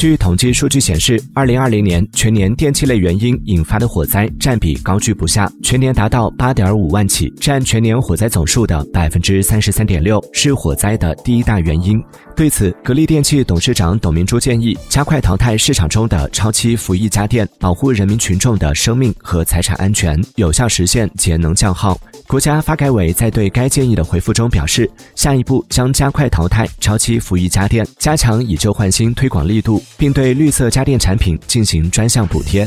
据统计数据显示，二零二零年全年电气类原因引发的火灾占比高居不下，全年达到八点五万起，占全年火灾总数的百分之三十三点六，是火灾的第一大原因。对此，格力电器董事长董明珠建议，加快淘汰市场中的超期服役家电，保护人民群众的生命和财产安全，有效实现节能降耗。国家发改委在对该建议的回复中表示，下一步将加快淘汰超期服役家电，加强以旧换新推广力度。并对绿色家电产品进行专项补贴。